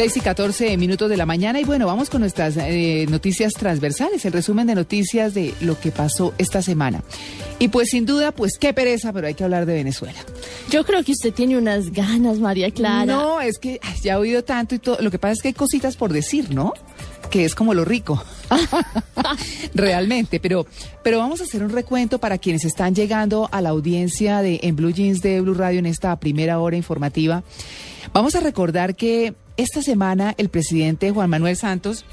6 y 14 minutos de la mañana y bueno, vamos con nuestras eh, noticias transversales, el resumen de noticias de lo que pasó esta semana. Y pues sin duda, pues qué pereza, pero hay que hablar de Venezuela. Yo creo que usted tiene unas ganas, María Clara. No, es que ay, ya he oído tanto y todo. Lo que pasa es que hay cositas por decir, ¿no? Que es como lo rico. Realmente, pero, pero vamos a hacer un recuento para quienes están llegando a la audiencia de en Blue Jeans de Blue Radio en esta primera hora informativa. Vamos a recordar que esta semana el presidente Juan Manuel Santos.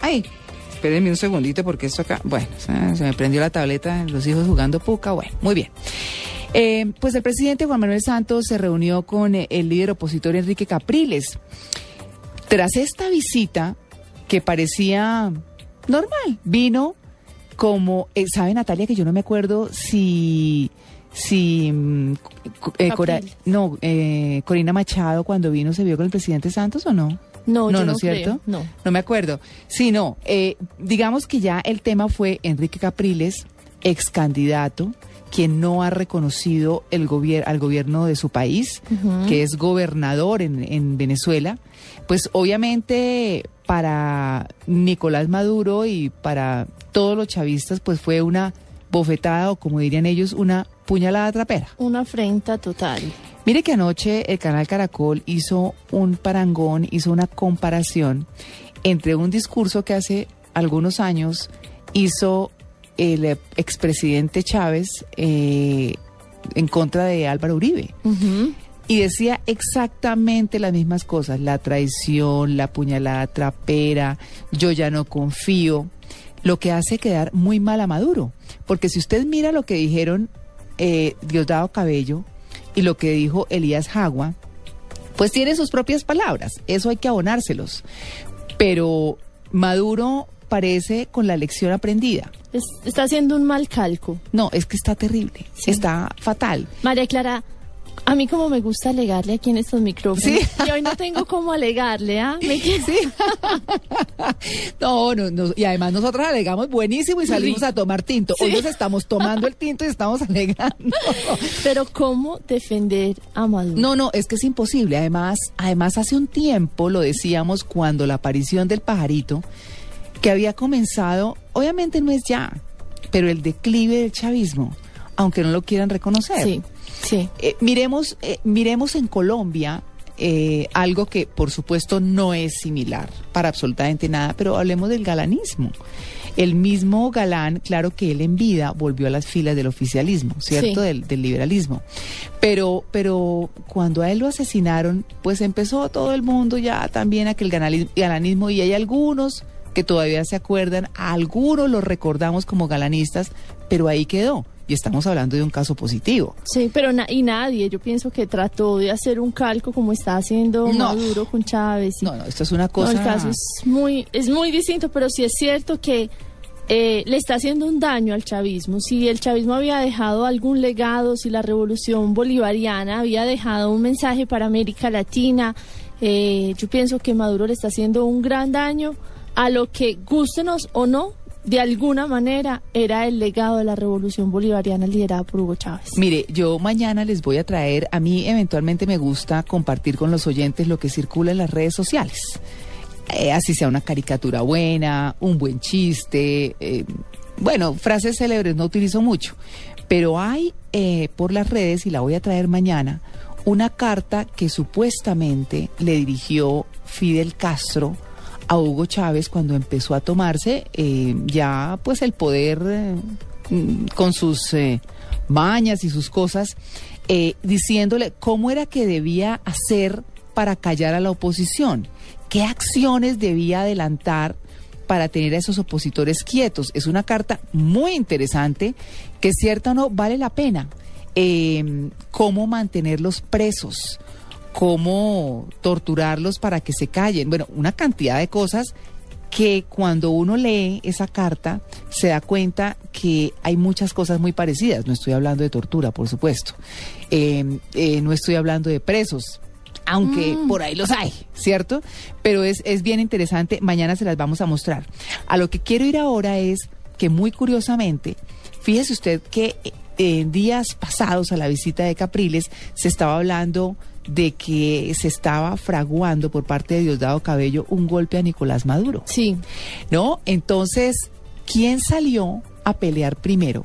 Ay, espérenme un segundito porque esto acá. Bueno, se me prendió la tableta, los hijos jugando puca. Bueno, muy bien. Eh, pues el presidente Juan Manuel Santos se reunió con el líder opositor Enrique Capriles. Tras esta visita, que parecía normal, vino como, eh, ¿sabe Natalia que yo no me acuerdo si si mm, eh, Cora- no eh, Corina Machado cuando vino se vio con el presidente Santos o no? No, yo no cierto? creo, no. No me acuerdo. Sí, no. eh, digamos que ya el tema fue Enrique Capriles, ex candidato, quien no ha reconocido el gobier al gobierno de su país, que es gobernador en, en Venezuela. Pues obviamente para Nicolás Maduro y para todos los chavistas, pues fue una bofetada o como dirían ellos, una puñalada trapera. Una afrenta total. Mire que anoche el canal Caracol hizo un parangón, hizo una comparación entre un discurso que hace algunos años hizo el eh, expresidente Chávez eh, en contra de Álvaro Uribe. Y decía exactamente las mismas cosas, la traición, la puñalada trapera, yo ya no confío, lo que hace quedar muy mal a Maduro. Porque si usted mira lo que dijeron eh, Diosdado Cabello y lo que dijo Elías Jagua, pues tiene sus propias palabras, eso hay que abonárselos. Pero Maduro parece con la lección aprendida. Es- está haciendo un mal calco. No, es que está terrible, está fatal. María Clara, a mí como me gusta alegarle aquí en estos micrófonos. Sí. Y hoy no tengo cómo alegarle, ¿ah? Me quedo- No, no, no, y además nosotros alegamos buenísimo y salimos a tomar tinto. Hoy nos estamos tomando el tinto y estamos alegando. Pero ¿cómo defender a Maduro? No, no, es que es imposible. Además, además hace un tiempo lo decíamos cuando la aparición del pajarito, que había comenzado, obviamente no es ya, pero el declive del chavismo, aunque no lo quieran reconocer. Sí, sí. Eh, miremos, eh, miremos en Colombia eh, algo que por supuesto no es similar para absolutamente nada, pero hablemos del galanismo. El mismo Galán, claro que él en vida volvió a las filas del oficialismo, ¿cierto? Sí. Del, del liberalismo. Pero, pero cuando a él lo asesinaron, pues empezó todo el mundo ya también a que el galanismo, y hay algunos que todavía se acuerdan, a algunos los recordamos como galanistas, pero ahí quedó. Y estamos hablando de un caso positivo. Sí, pero na- y nadie, yo pienso que trató de hacer un calco como está haciendo No. Maduro con Chávez. y- No, no, esto es una No, cosa. el caso es muy, es muy distinto, pero sí es cierto que eh, le está haciendo un daño al chavismo. Si el chavismo había dejado algún legado, si la revolución bolivariana había dejado un mensaje para América Latina, eh, yo pienso que Maduro le está haciendo un gran daño a lo que, gústenos o no, de alguna manera era el legado de la revolución bolivariana liderada por Hugo Chávez. Mire, yo mañana les voy a traer, a mí eventualmente me gusta compartir con los oyentes lo que circula en las redes sociales. Eh, así sea una caricatura buena, un buen chiste, eh, bueno, frases célebres no utilizo mucho, pero hay eh, por las redes, y la voy a traer mañana, una carta que supuestamente le dirigió Fidel Castro a Hugo Chávez cuando empezó a tomarse eh, ya pues el poder eh, mm, con sus eh, mañas y sus cosas, eh, diciéndole cómo era que debía hacer para callar a la oposición, qué acciones debía adelantar para tener a esos opositores quietos. Es una carta muy interesante que cierta o no vale la pena. Cómo mantenerlos presos, cómo torturarlos para que se callen. Bueno, una cantidad de cosas que cuando uno lee esa carta se da cuenta que hay muchas cosas muy parecidas. No estoy hablando de tortura, por supuesto. Eh, eh, no estoy hablando de presos, aunque Mm. por ahí los hay, ¿cierto? Pero es, es bien interesante, mañana se las vamos a mostrar. A lo que quiero ir ahora es que muy curiosamente, fíjese usted que eh, en días pasados a la visita de Capriles se estaba hablando de que se estaba fraguando por parte de Diosdado Cabello un golpe a Nicolás Maduro. Sí. ¿No? Entonces, ¿quién salió a pelear primero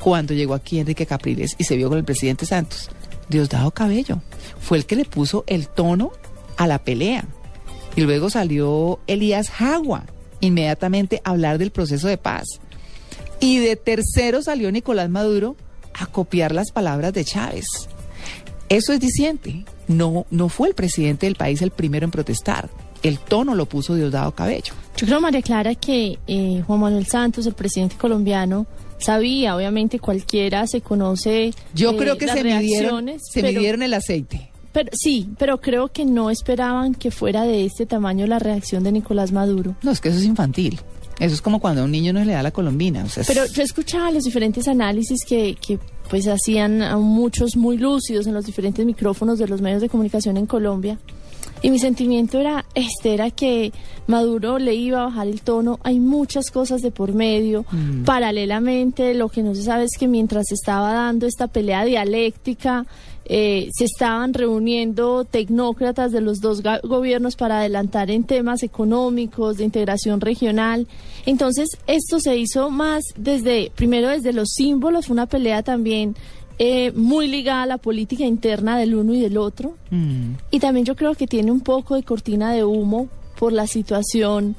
cuando llegó aquí Enrique Capriles y se vio con el presidente Santos? Diosdado Cabello. Fue el que le puso el tono a la pelea. Y luego salió Elías Jagua inmediatamente a hablar del proceso de paz. Y de tercero salió Nicolás Maduro a copiar las palabras de Chávez. Eso es diciente. No, no fue el presidente del país el primero en protestar. El tono lo puso Diosdado Cabello. Yo creo, María Clara, que eh, Juan Manuel Santos, el presidente colombiano, sabía, obviamente cualquiera se conoce. Yo eh, creo que las se midieron, se pero- midieron el aceite. Pero, sí, pero creo que no esperaban que fuera de este tamaño la reacción de Nicolás Maduro. No, es que eso es infantil. Eso es como cuando a un niño no le da la colombina. o sea, Pero yo escuchaba los diferentes análisis que, que pues hacían muchos muy lúcidos en los diferentes micrófonos de los medios de comunicación en Colombia. Y mi sentimiento era este, era que Maduro le iba a bajar el tono. Hay muchas cosas de por medio. Paralelamente, lo que no se sabe es que mientras se estaba dando esta pelea dialéctica, eh, se estaban reuniendo tecnócratas de los dos gobiernos para adelantar en temas económicos, de integración regional. Entonces, esto se hizo más desde, primero desde los símbolos, fue una pelea también eh, muy ligada a la política interna del uno y del otro. Mm. Y también yo creo que tiene un poco de cortina de humo por la situación,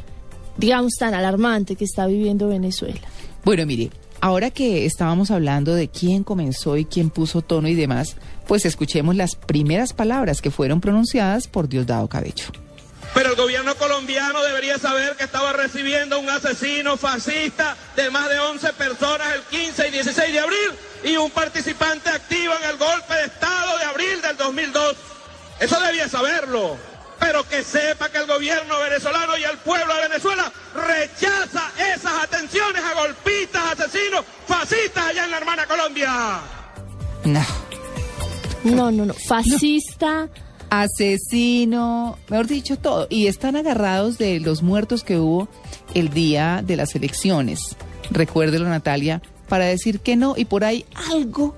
digamos, tan alarmante que está viviendo Venezuela. Bueno, mire, ahora que estábamos hablando de quién comenzó y quién puso tono y demás, pues escuchemos las primeras palabras que fueron pronunciadas por Diosdado Cabello. Pero el gobierno colombiano debería saber que estaba recibiendo un asesino fascista de más de 11 personas el 15 y 16 de abril y un participante activo en el golpe de Estado de abril del 2002. Eso debía saberlo. Pero que sepa que el gobierno venezolano y el pueblo de Venezuela rechaza esas atenciones a golpistas, asesinos, fascistas allá en la hermana Colombia. No. No, no, no. Fascista. Asesino, mejor dicho, todo. Y están agarrados de los muertos que hubo el día de las elecciones. Recuérdelo, Natalia, para decir que no. Y por ahí algo,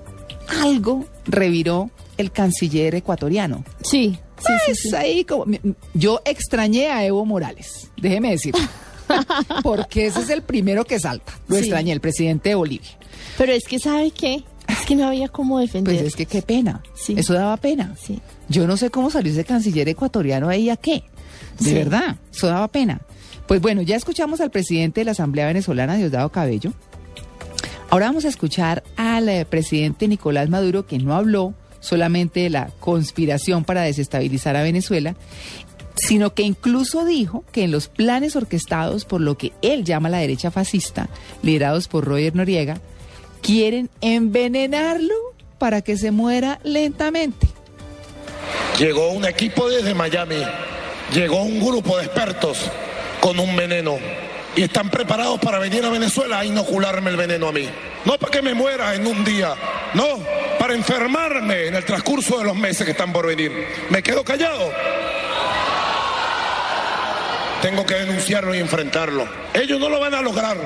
algo reviró el canciller ecuatoriano. Sí, sí, sí, Pues sí. ahí como yo extrañé a Evo Morales, déjeme decir. Porque ese es el primero que salta. Lo extrañé, el presidente de Bolivia. Pero es que, ¿sabe qué? Es que no había cómo defender. Pues es que qué pena. Sí. Eso daba pena. Sí. Yo no sé cómo salió ese canciller ecuatoriano ahí a qué. De Sí. verdad, eso daba pena. Pues bueno, ya escuchamos al presidente de la Asamblea Venezolana, Diosdado Cabello. Ahora vamos a escuchar al eh, presidente Nicolás Maduro, que no habló solamente de la conspiración para desestabilizar a Venezuela, sino que incluso dijo que en los planes orquestados por lo que él llama la derecha fascista, liderados por Roger Noriega, quieren envenenarlo para que se muera lentamente. Llegó un equipo desde Miami, llegó un grupo de expertos con un veneno y están preparados para venir a Venezuela a inocularme el veneno a mí. No para que me muera en un día, no, para enfermarme en el transcurso de los meses que están por venir. ¿Me quedo callado? Tengo que denunciarlo y enfrentarlo. Ellos no lo van a lograr.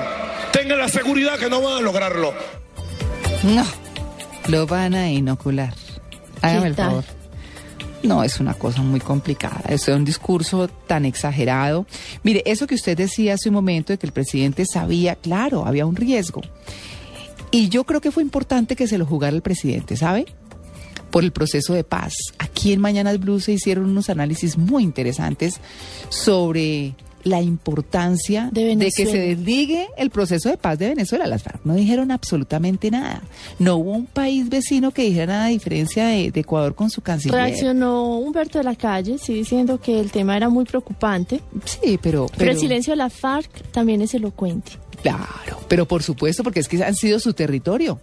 Tengan la seguridad que no van a lograrlo. No, lo van a inocular. Hágame el favor. No, es una cosa muy complicada. Es un discurso tan exagerado. Mire, eso que usted decía hace un momento de que el presidente sabía, claro, había un riesgo. Y yo creo que fue importante que se lo jugara el presidente, ¿sabe? Por el proceso de paz. Aquí en Mañanas Blue se hicieron unos análisis muy interesantes sobre la importancia De de, que se desligue el proceso de paz de Venezuela. Las FARC no dijeron absolutamente nada. No hubo un país vecino que dijera nada a diferencia de, de Ecuador con su canciller. Reaccionó Humberto de la Calle, sí, diciendo que el tema era muy preocupante. Sí, pero, Pero, el silencio de la FARC también es elocuente. Claro, pero por supuesto, porque es que han sido su territorio.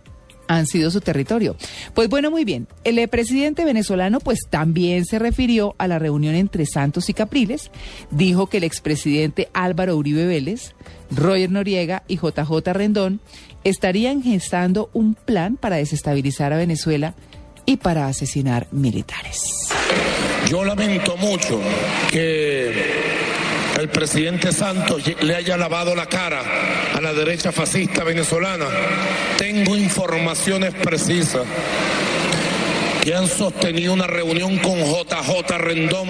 Han sido su territorio. Pues bueno, muy bien. El presidente venezolano pues también se refirió a la reunión entre Santos y Capriles. Dijo que el expresidente Álvaro Uribe Vélez, Roger Noriega y JJ Rendón estarían gestando un plan para desestabilizar a Venezuela y para asesinar militares. Yo lamento mucho que el presidente Santos le haya lavado la cara a la derecha fascista venezolana. Tengo informaciones precisas que han sostenido una reunión con JJ Rendón.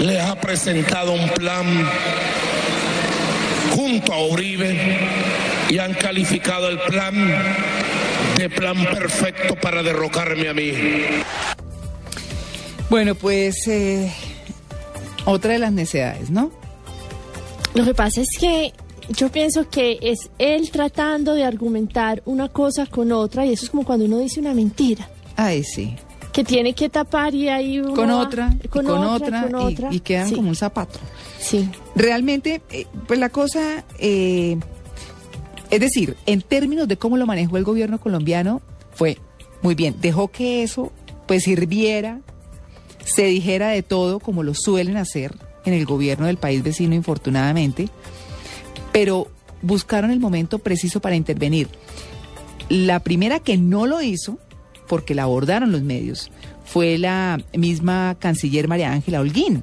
Les ha presentado un plan junto a Uribe y han calificado el plan de plan perfecto para derrocarme a mí. Bueno, pues eh, otra de las necesidades, ¿no? Lo que pasa es que yo pienso que es él tratando de argumentar una cosa con otra y eso es como cuando uno dice una mentira. Ay, sí. Que tiene que tapar y ahí uno Con va- otra, con, con otra, otra, con y- y, quedan Sí, como un zapato. Sí. Realmente, eh, pues la cosa, eh, es decir, en términos de cómo lo manejó el gobierno colombiano, fue muy bien. Dejó que eso, pues, sirviera, se dijera de todo, como lo suelen hacer en el gobierno del país vecino, infortunadamente, pero buscaron el momento preciso para intervenir. La primera que no lo hizo, porque la abordaron los medios, fue la misma canciller María Ángela Holguín.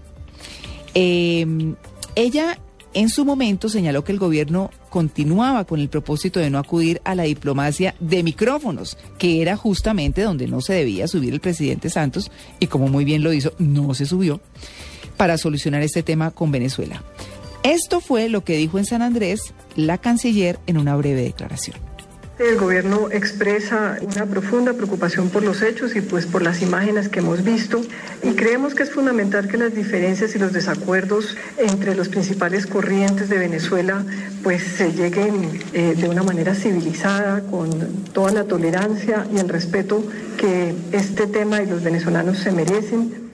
Eh, ella en su momento señaló que el gobierno continuaba con el propósito de no acudir a la diplomacia de micrófonos, que era justamente donde no se debía subir el presidente Santos, y como muy bien lo hizo, no se subió, para solucionar este tema con Venezuela. Esto fue lo que dijo en San Andrés la canciller en una breve declaración. El gobierno expresa una profunda preocupación por los hechos y pues por las imágenes que hemos visto y creemos que es fundamental que las diferencias y los desacuerdos entre los principales corrientes de Venezuela pues se lleguen eh, de una manera civilizada con toda la tolerancia y el respeto que este tema y los venezolanos se merecen.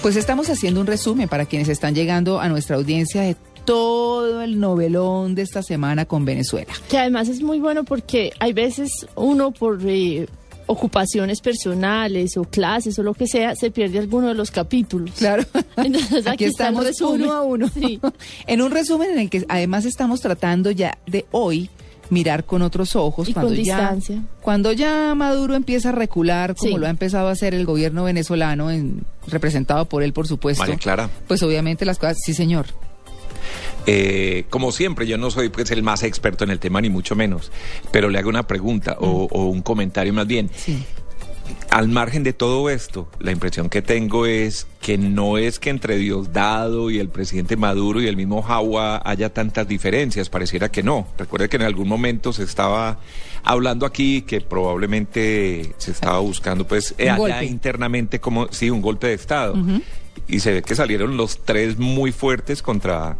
Pues estamos haciendo un resumen para quienes están llegando a nuestra audiencia de todo el novelón de esta semana con Venezuela. Que además es muy bueno porque hay veces uno por eh, ocupaciones personales o clases o lo que sea, se pierde alguno de los capítulos. Claro. Entonces Aquí, aquí, estamos uno a uno. Sí. en un resumen en el que además estamos tratando ya de hoy mirar con otros ojos Y cuando con ya distancia. cuando ya Maduro empieza a recular como Sí. lo ha empezado a hacer el gobierno venezolano en, representado por él por supuesto. María Clara. Pues obviamente las cosas sí, señor. Eh, como siempre, yo no soy pues el más experto en el tema, ni mucho menos, pero le hago una pregunta o, o un comentario más bien. Sí. Al margen de todo esto, la impresión que tengo es que no es que entre Diosdado y el presidente Maduro y el mismo Jawa haya tantas diferencias, pareciera que no. Recuerde que en algún momento se estaba hablando aquí que probablemente se estaba buscando pues allá internamente como sí un golpe de estado y se ve que salieron los tres muy fuertes contra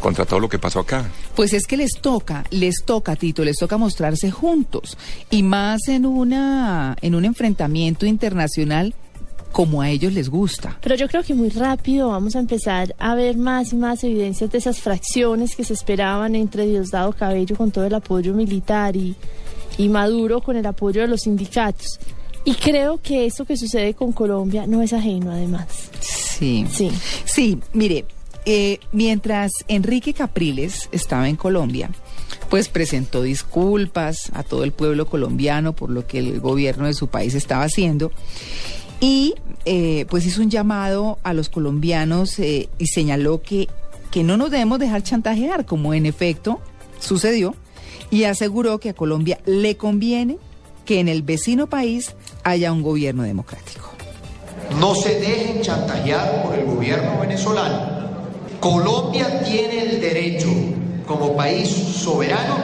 contra todo lo que pasó acá. Pues es que les toca, les toca, Tito, les toca mostrarse juntos y más en una en un enfrentamiento internacional como a ellos les gusta. Pero yo creo que muy rápido vamos a empezar a ver más y más evidencias de esas fracciones que se esperaban entre Diosdado Cabello con todo el apoyo militar y, y Maduro con el apoyo de los sindicatos. Y creo que esto que sucede con Colombia no es ajeno, además. Sí. Sí. Sí, mire, eh, mientras Enrique Capriles estaba en Colombia, pues presentó disculpas a todo el pueblo colombiano por lo que el gobierno de su país estaba haciendo y eh, pues hizo un llamado a los colombianos eh, y señaló que, que no nos debemos dejar chantajear, como en efecto sucedió, y aseguró que a Colombia le conviene que en el vecino país haya un gobierno democrático. No se dejen chantajear por el gobierno venezolano. Colombia tiene el derecho, como país soberano,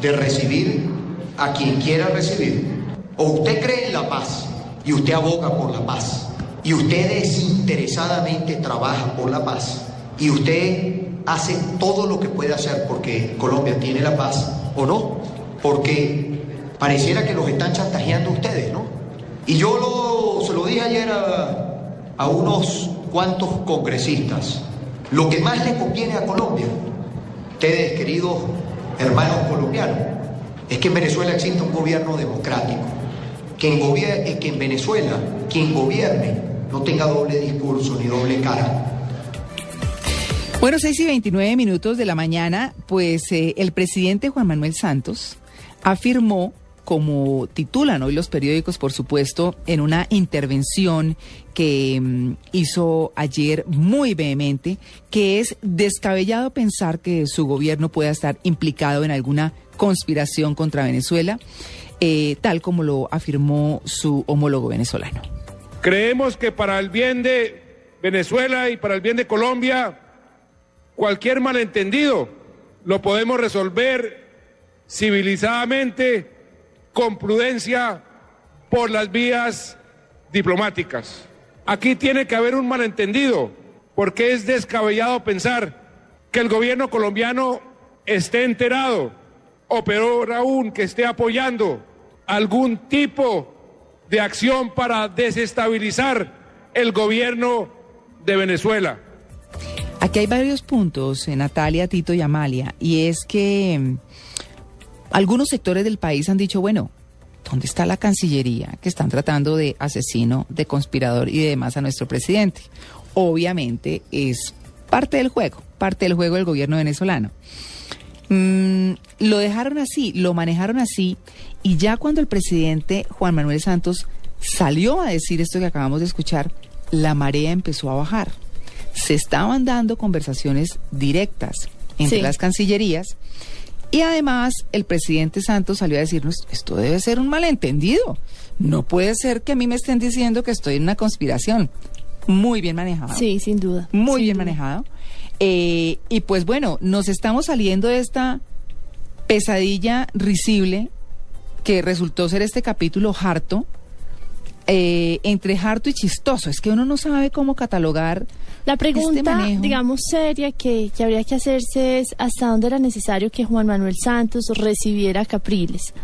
de recibir a quien quiera recibir. O usted cree en la paz y usted aboga por la paz. Y usted desinteresadamente trabaja por la paz. Y usted hace todo lo que puede hacer porque Colombia tiene la paz o no. Porque pareciera que los están chantajeando ustedes, ¿no? Y yo lo, se lo dije ayer a, a unos cuantos congresistas. Lo que más le conviene a Colombia, ustedes queridos hermanos colombianos, es que en Venezuela exista un gobierno democrático, que en, gobier que en Venezuela quien gobierne no tenga doble discurso ni doble cara. Bueno, 6 y 29 minutos de la mañana, pues eh, el presidente Juan Manuel Santos afirmó como titulan hoy los periódicos, por supuesto, en una intervención que mm, hizo ayer muy vehemente, que es descabellado pensar que su gobierno pueda estar implicado en alguna conspiración contra Venezuela, eh, tal como lo afirmó su homólogo venezolano. Creemos que para el bien de Venezuela y para el bien de Colombia, cualquier malentendido lo podemos resolver civilizadamente con prudencia por las vías diplomáticas. Aquí tiene que haber un malentendido, porque es descabellado pensar que el gobierno colombiano esté enterado, o peor aún, que esté apoyando algún tipo de acción para desestabilizar el gobierno de Venezuela. Aquí hay varios puntos, eh, Natalia, Tito y Amalia, y es que algunos sectores del país han dicho, bueno, ¿dónde está la Cancillería que están tratando de asesino, de conspirador y demás a nuestro presidente? Obviamente es parte del juego, parte del juego del gobierno venezolano. Mm, lo dejaron así, lo manejaron así, y ya cuando el presidente Juan Manuel Santos salió a decir esto que acabamos de escuchar, la marea empezó a bajar. Se estaban dando conversaciones directas entre las cancillerías y además, el presidente Santos salió a decirnos, esto debe ser un malentendido. No puede ser que a mí me estén diciendo que estoy en una conspiración. Muy bien manejado. Sí, sin duda. Muy bien manejado. Eh, y pues bueno, nos estamos saliendo de esta pesadilla risible que resultó ser este capítulo harto, eh, entre harto y chistoso. Es que uno no sabe cómo catalogar la este pregunta, digamos, seria que, que, habría que hacerse es hasta dónde era necesario que Juan Manuel Santos recibiera Capriles.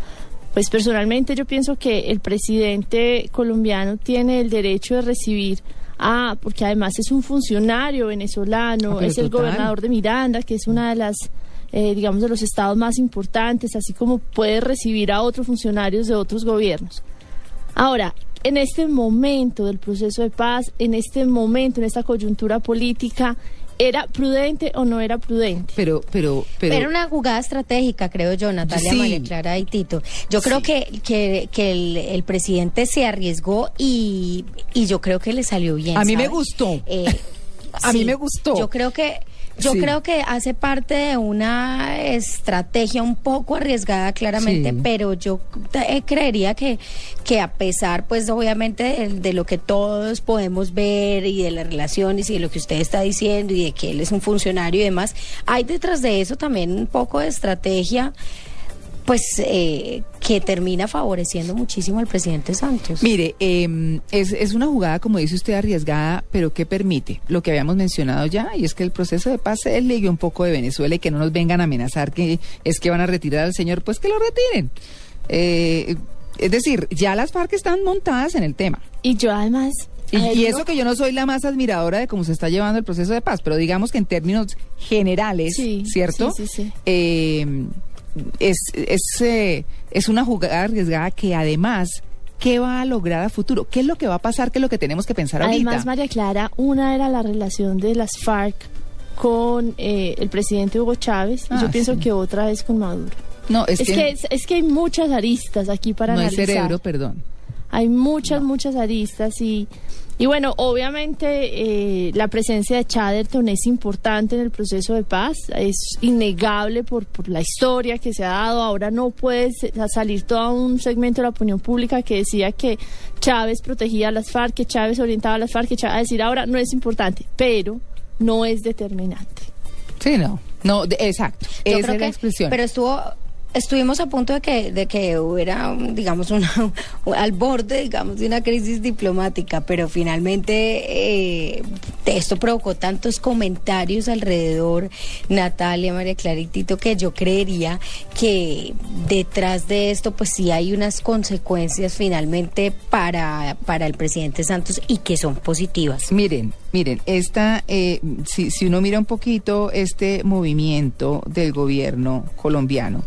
Pues personalmente yo pienso que el presidente colombiano tiene el derecho de recibir a, porque además es un funcionario venezolano, Ah, es el total. gobernador de Miranda, que es una de las, eh, digamos, de los estados más importantes, así como puede recibir a otros funcionarios de otros gobiernos. Ahora, en este momento del proceso de paz, en este momento, en esta coyuntura política, ¿era prudente o no era prudente? Pero, pero, pero. Era una jugada estratégica, creo yo, Natalia, Sí. María Clara y Tito. Yo creo que, que, que el, el presidente se arriesgó y, y yo creo que le salió bien. A mí me gustó. Eh, A mí sí, me gustó. Yo creo que yo Sí. creo que hace parte de una estrategia un poco arriesgada claramente, Sí. pero yo eh, creería que que a pesar pues obviamente de, de lo que todos podemos ver y de las relaciones y de lo que usted está diciendo y de que él es un funcionario y demás, hay detrás de eso también un poco de estrategia pues eh, que termina favoreciendo muchísimo al presidente Santos. Mire, eh, es, es una jugada, como dice usted, arriesgada, pero que permite lo que habíamos mencionado ya, y es que el proceso de paz se desligue un poco de Venezuela y que no nos vengan a amenazar que es que van a retirar al señor, pues que lo retiren. Eh, es decir, ya las FARC están montadas en el tema. Y yo además... Y, ver, eso que yo no soy la más admiradora de cómo se está llevando el proceso de paz, pero digamos que en términos generales, Sí, ¿cierto? sí, sí, sí. Eh, es, es, eh, es una jugada arriesgada que además, ¿qué va a lograr a futuro? ¿Qué es lo que va a pasar? ¿Qué es lo que tenemos que pensar ahorita? Además, María Clara, una era la relación de las FARC con eh, el presidente Hugo Chávez y Ah, yo pienso sí. que otra vez con Maduro. no, es, Es, que, es, es que hay muchas aristas aquí para no analizar. cerebro, perdón. Hay muchas, muchas aristas y, y bueno, obviamente eh, la presencia de Chatterton es importante en el proceso de paz, es innegable por, por la historia que se ha dado. Ahora no puede salir todo un segmento de la opinión pública que decía que Chávez protegía a las FARC, que Chávez orientaba a las FARC, que Chávez, a decir ahora no es importante, pero no es determinante. Sí, no. No, de- exacto. Yo Esa creo es la que- expresión. Pero estuvo, estuvimos a punto de que, de que hubiera, digamos, una, al borde, digamos, de una crisis diplomática, pero finalmente eh, esto provocó tantos comentarios alrededor, Natalia, María Clara y Tito, que yo creería que detrás de esto, pues sí hay unas consecuencias finalmente para, para el presidente Santos y que son positivas. Miren, miren, esta, eh, si, si uno mira un poquito este movimiento del gobierno colombiano,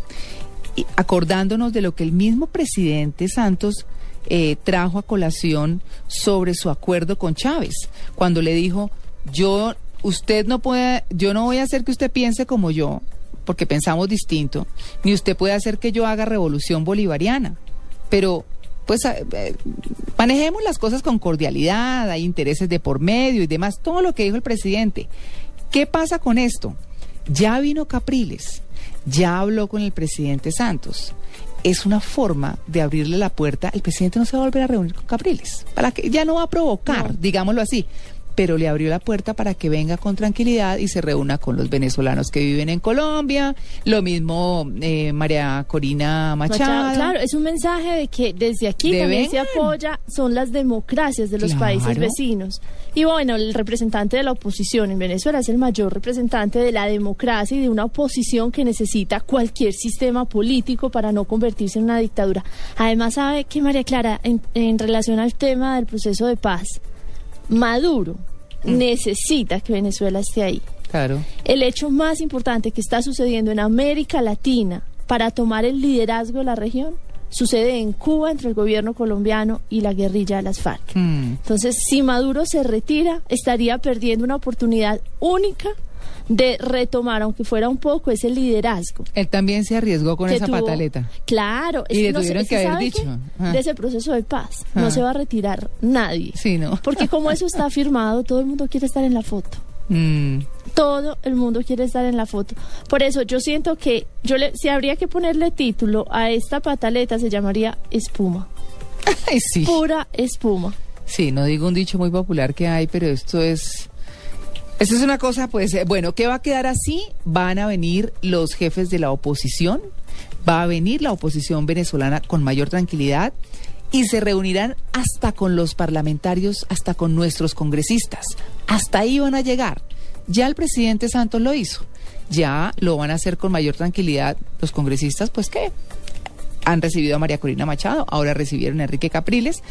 acordándonos de lo que el mismo presidente Santos eh, trajo a colación sobre su acuerdo con Chávez, cuando le dijo, yo, usted no puede, yo no voy a hacer que usted piense como yo, porque pensamos distinto, ni usted puede hacer que yo haga revolución bolivariana, pero pues eh, manejemos las cosas con cordialidad, hay intereses de por medio y demás, todo lo que dijo el presidente. ¿Qué pasa con esto? Ya vino Capriles, ya habló con el presidente Santos. Es una forma de abrirle la puerta. El presidente no se va a volver a reunir con Capriles. Para que ya no va a provocar, digámoslo así pero le abrió la puerta para que venga con tranquilidad y se reúna con los venezolanos que viven en Colombia. Lo mismo eh, María Corina Machado. Claro, es un mensaje de que desde aquí también se apoya, son las democracias de los países vecinos. Y bueno, el representante de la oposición en Venezuela es el mayor representante de la democracia y de una oposición que necesita cualquier sistema político para no convertirse en una dictadura. Además, sabe que María Clara, en, en relación al tema del proceso de paz, Maduro mm. necesita que Venezuela esté ahí. Claro. El hecho más importante que está sucediendo en América Latina para tomar el liderazgo de la región sucede en Cuba entre el gobierno colombiano y la guerrilla de las FARC. Mm. Entonces, si Maduro se retira, estaría perdiendo una oportunidad única de retomar, aunque fuera un poco, ese liderazgo. Él también se arriesgó con esa pataleta. Claro. Y le tuvieron que haber dicho. De ese proceso de paz. No se va a retirar nadie. Sí, ¿no? Porque como eso está firmado, todo el mundo quiere estar en la foto. Mm. Todo el mundo quiere estar en la foto. Por eso yo siento que yo le, si habría que ponerle título a esta pataleta se llamaría espuma. Ay, sí. Pura espuma. Sí, no digo un dicho muy popular que hay, pero esto es esa es una cosa, pues, eh, bueno, ¿qué va a quedar así? Van a venir los jefes de la oposición, va a venir la oposición venezolana con mayor tranquilidad y se reunirán hasta con los parlamentarios, hasta con nuestros congresistas. Hasta ahí van a llegar. Ya el presidente Santos lo hizo. Ya lo van a hacer con mayor tranquilidad los congresistas, pues qué, han recibido a María Corina Machado, ahora recibieron a Enrique Capriles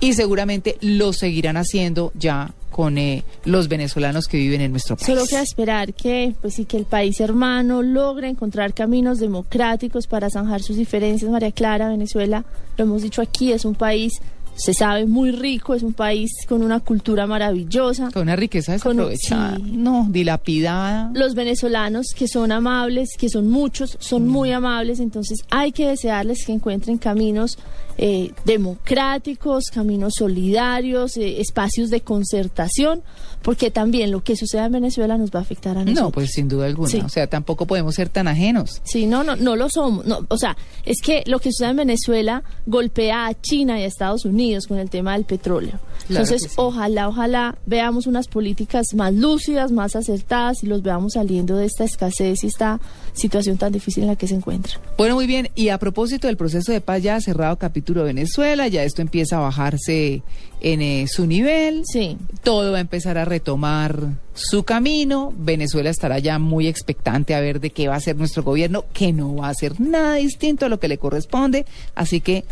y seguramente lo seguirán haciendo ya con eh, los venezolanos que viven en nuestro país. Solo queda esperar que, pues sí, que el país hermano logre encontrar caminos democráticos para zanjar sus diferencias. María Clara, Venezuela, lo hemos dicho aquí, es un país se sabe muy rico, es un país con una cultura maravillosa. Con una riqueza desaprovechada, no, dilapidada. Los venezolanos que son amables, que son muchos, son muy mm. amables, entonces hay que desearles que encuentren caminos eh, democráticos, caminos solidarios, eh, espacios de concertación, porque también lo que sucede en Venezuela nos va a afectar a nosotros. No, pues sin duda alguna. O sea, tampoco podemos ser tan ajenos. Sí, no, no, no lo somos. No, o sea, es que lo que sucede en Venezuela golpea a China y a Estados Unidos con el tema del petróleo. Entonces, ojalá, ojalá veamos unas políticas más lúcidas, más acertadas y los veamos saliendo de esta escasez y esta situación tan difícil en la que se encuentran. Bueno, muy bien. Y a propósito del proceso de paz, ya ha cerrado capítulo Venezuela, ya esto empieza a bajarse en eh, su nivel. Sí. Todo va a empezar a retomar su camino. Venezuela estará ya muy expectante a ver de qué va a hacer nuestro gobierno, que no va a hacer nada distinto a lo que le corresponde. Así que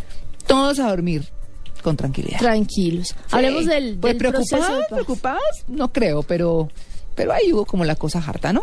todos a dormir con tranquilidad. Tranquilos. Hablemos del, pues, preocupados, preocupados, no creo, pero pero ahí hubo como la cosa harta, ¿no?